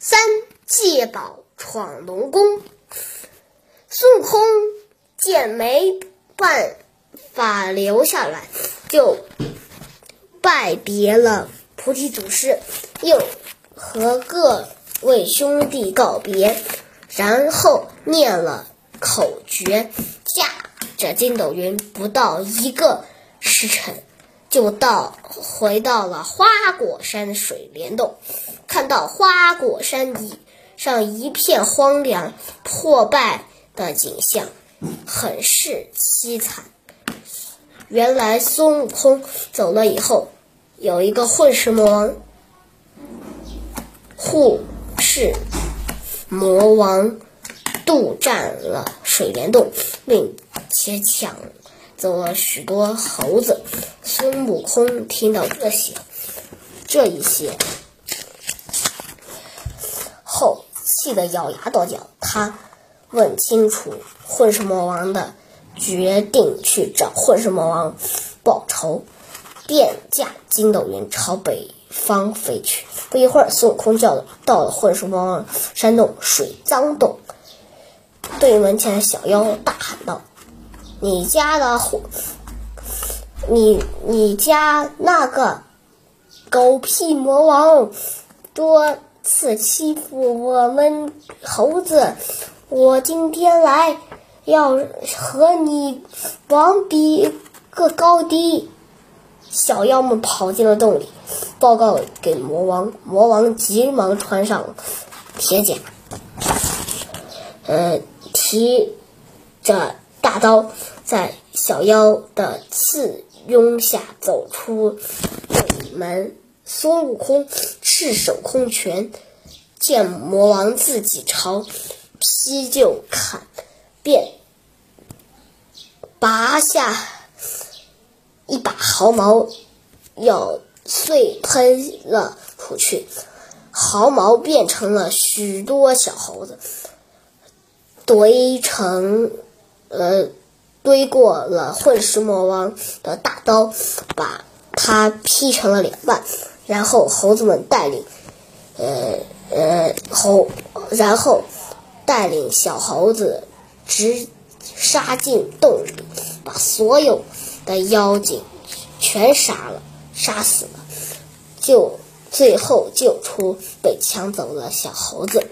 三借宝闯龙宫。孙悟空见没办法留下来，就拜别了菩提祖师，又和各位兄弟告别，然后念了口诀，驾着筋斗云，不到一个时辰，就到回到了花果山水帘洞，看到花果山一上一片荒凉破败的景象，很是凄惨。原来孙悟空走了以后，有一个混世魔王护世魔王渡占了水帘洞，并且抢走了许多猴子。孙悟空听到这些，这一些后，气得咬牙跺脚。他问清楚混世魔王的决定，去找混世魔王报仇，便驾筋斗云朝北方飞去。不一会儿，孙悟空叫到了混世魔王山洞水脏洞，对门前的小妖大喊道：“你家的混，你你家那个狗屁魔王多次欺负我们猴子，我今天来要和你王比个高低。”小妖们跑进了洞里，报告给魔王。魔王急忙穿上铁甲，呃，提着刀，在小妖的簇拥下走出洞门。孙悟空赤手空拳，见魔王自己朝劈就砍，便拔下。一把毫毛要碎喷了出去，毫毛变成了许多小猴子，堆成呃堆过了混世魔王的大刀，把他劈成了两半。然后猴子们带领呃呃猴，然后带领小猴子直杀进洞里，把所有。的妖精全杀了，杀死了，就最后救出被抢走的小猴子。